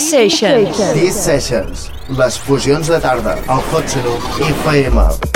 Sessions. Sessions, les fusions de tarda, al Hot Seno FM.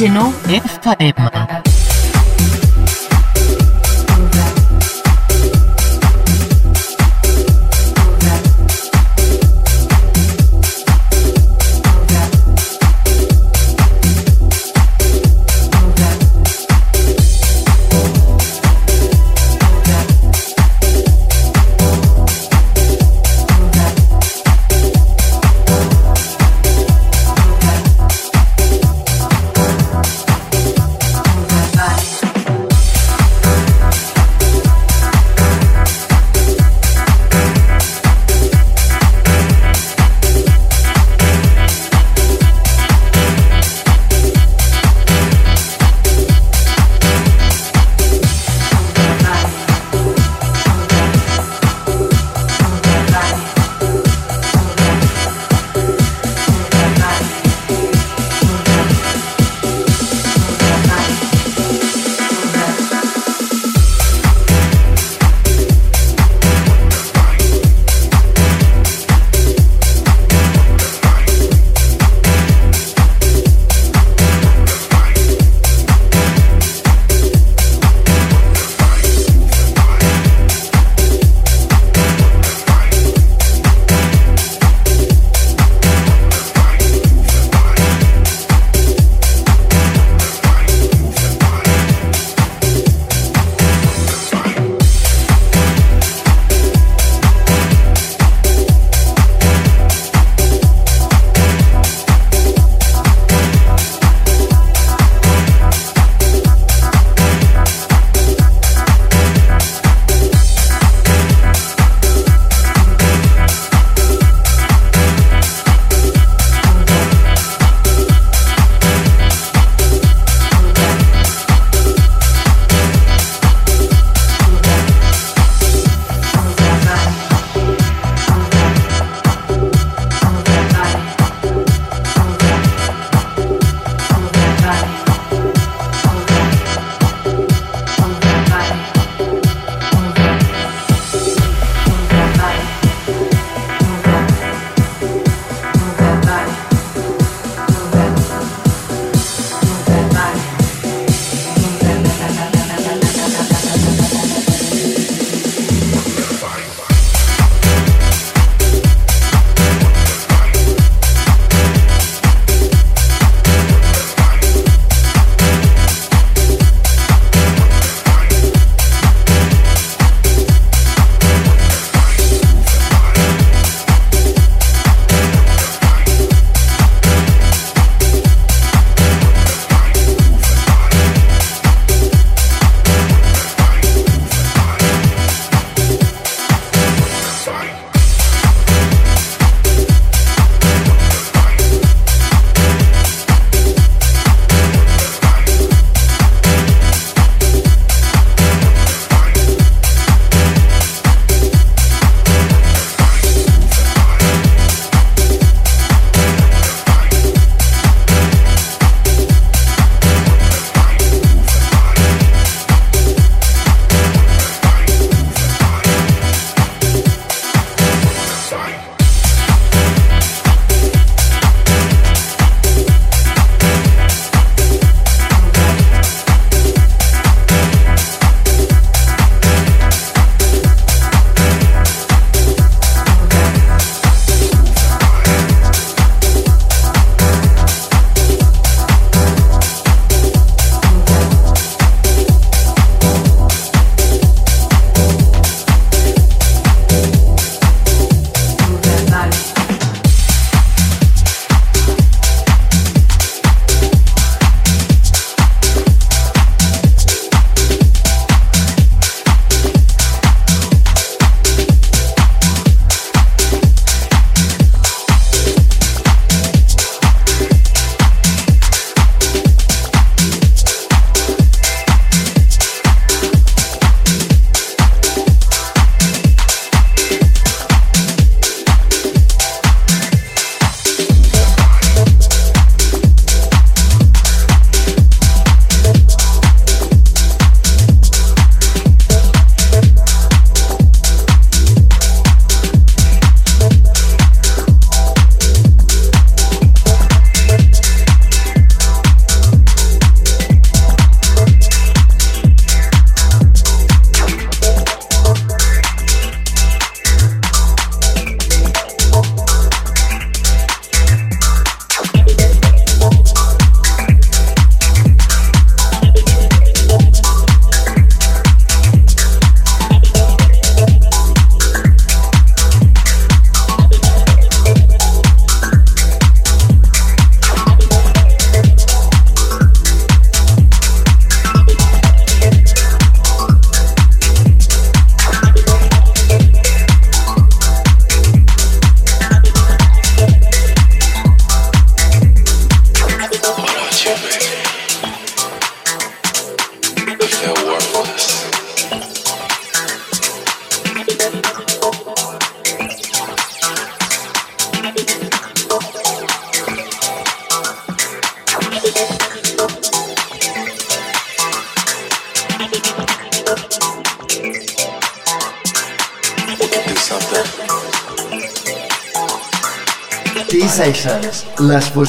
Seno FM.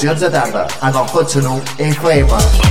200 da data. A nossa continua em Coimbra.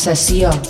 Sessió.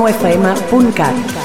UrbanoFM.cat.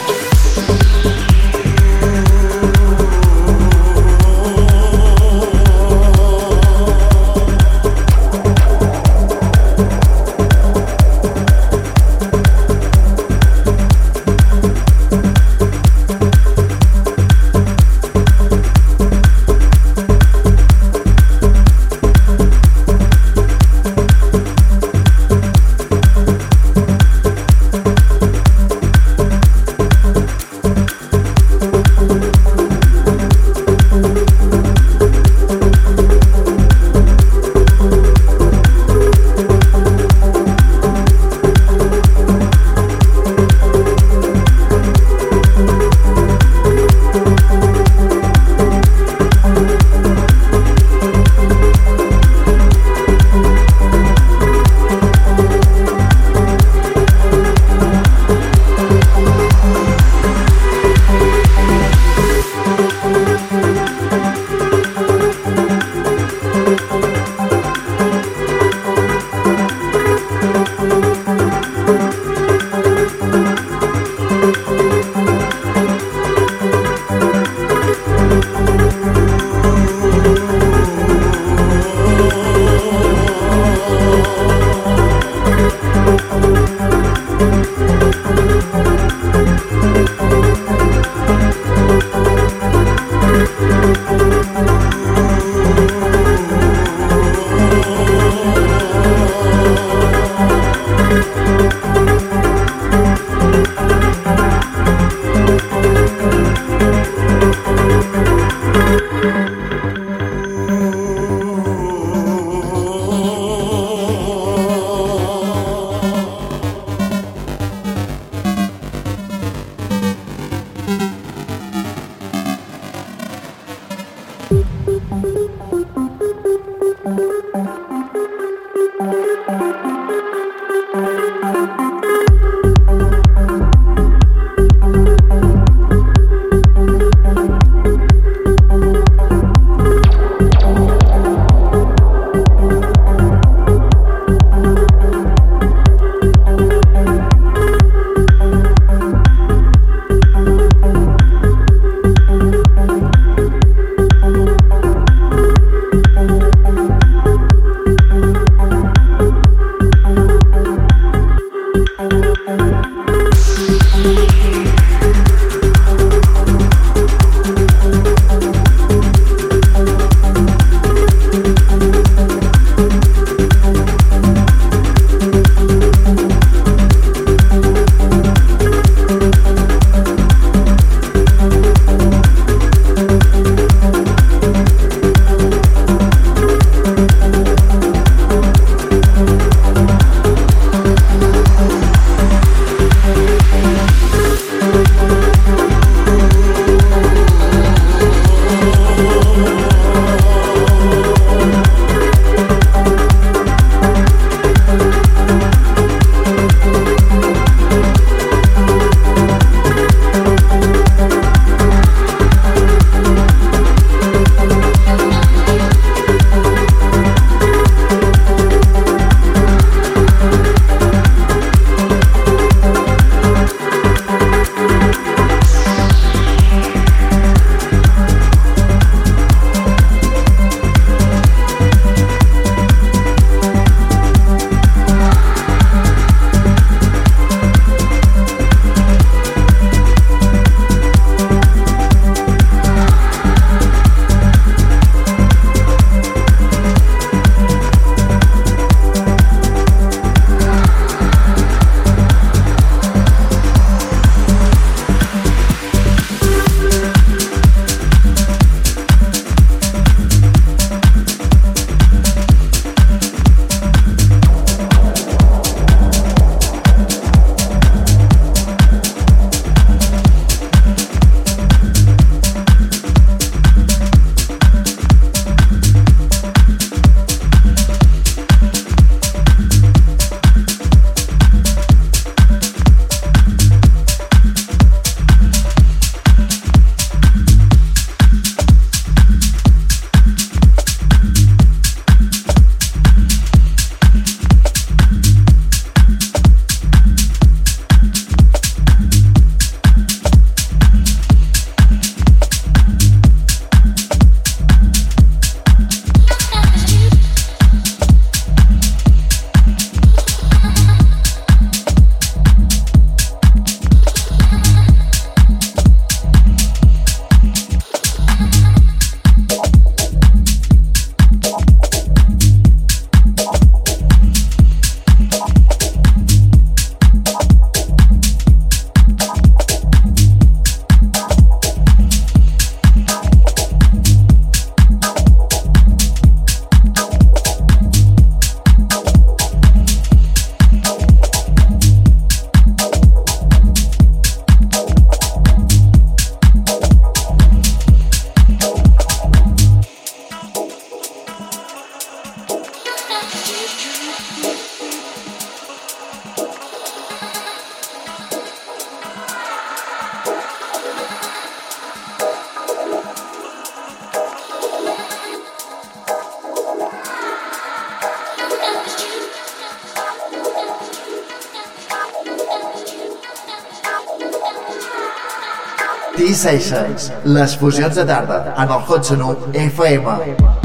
T-Sessions, les fusions de tarda en el Hot Sonu FM.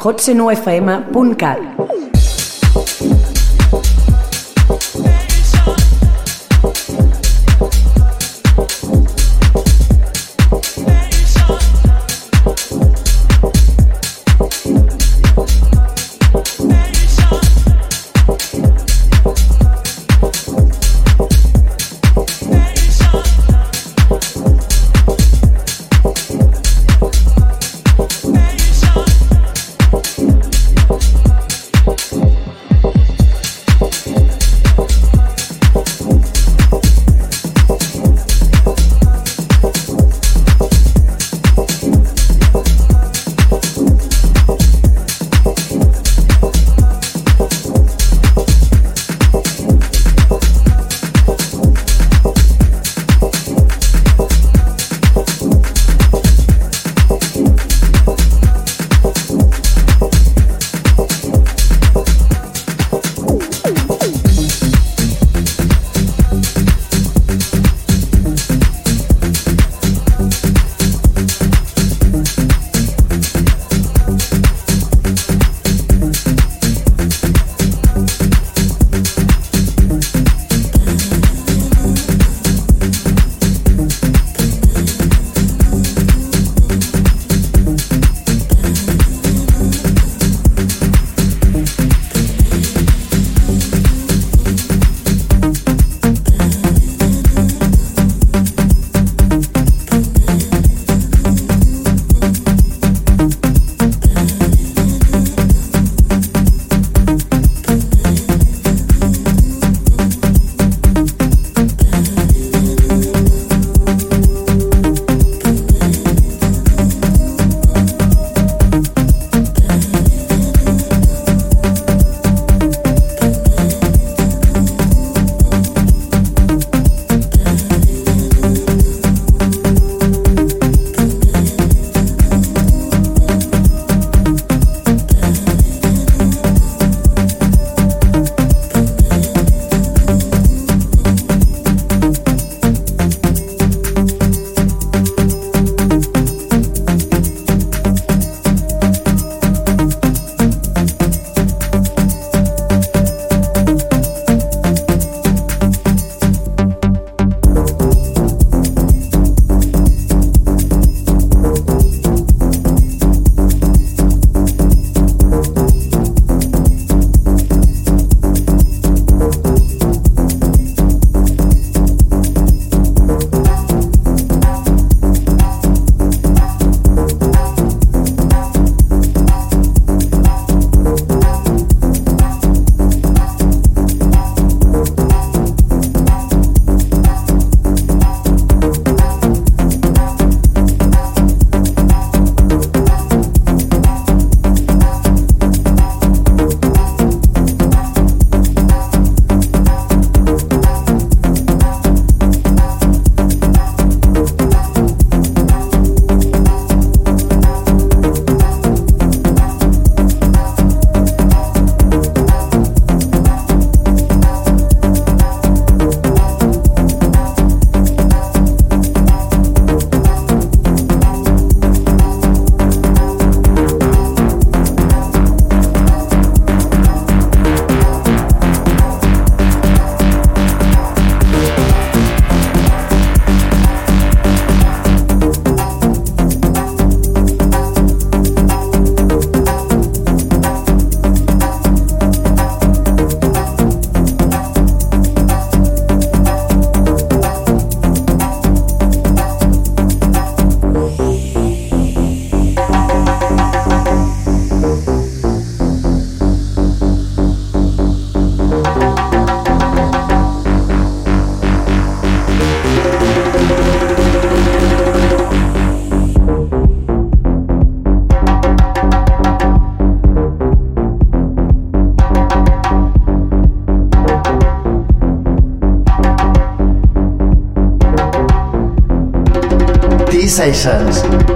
hotsenofm.cat. Sessions.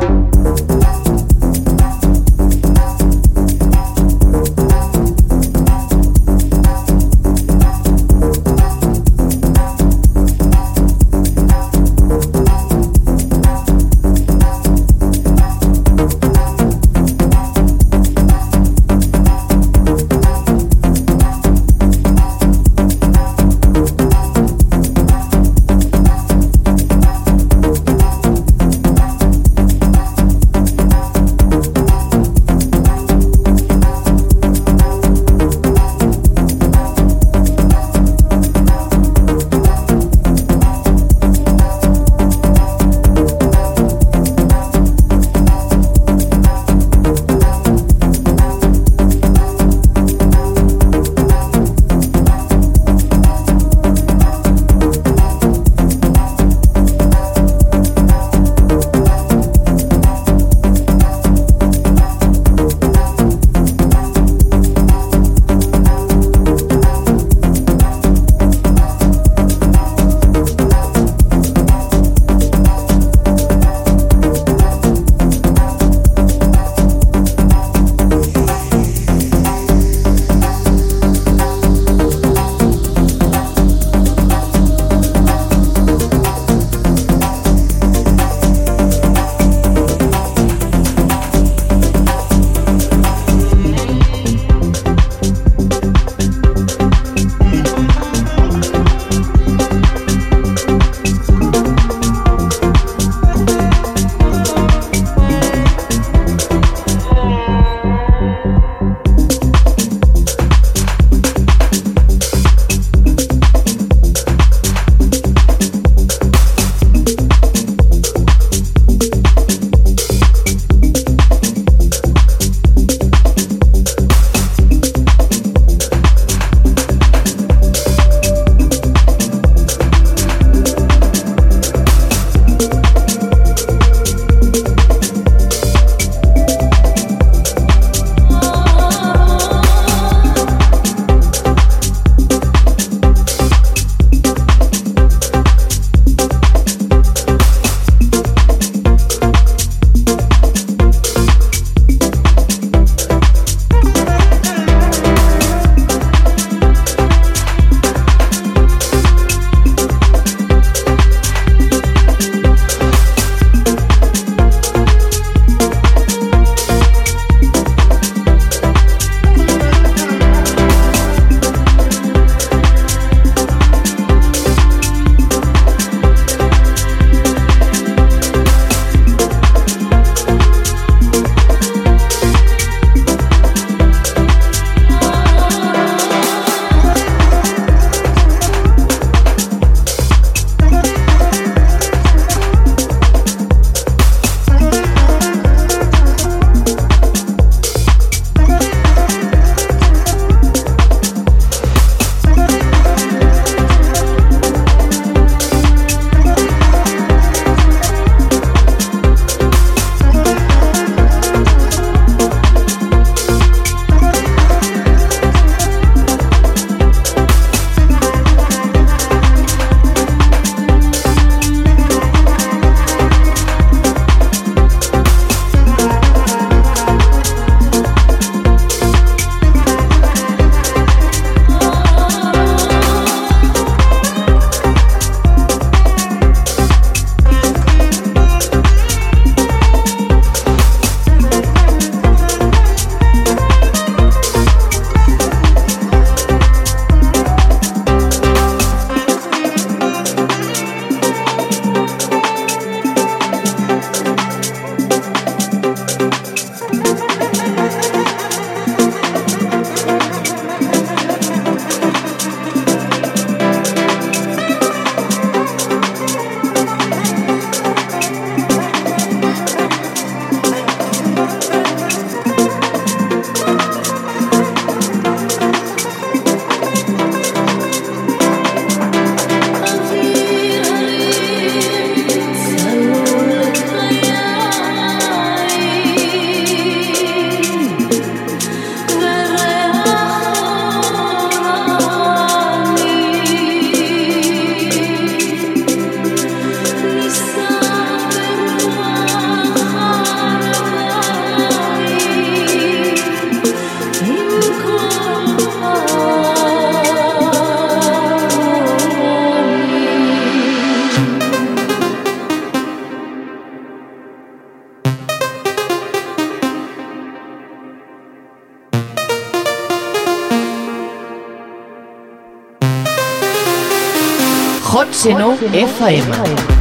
101 FM.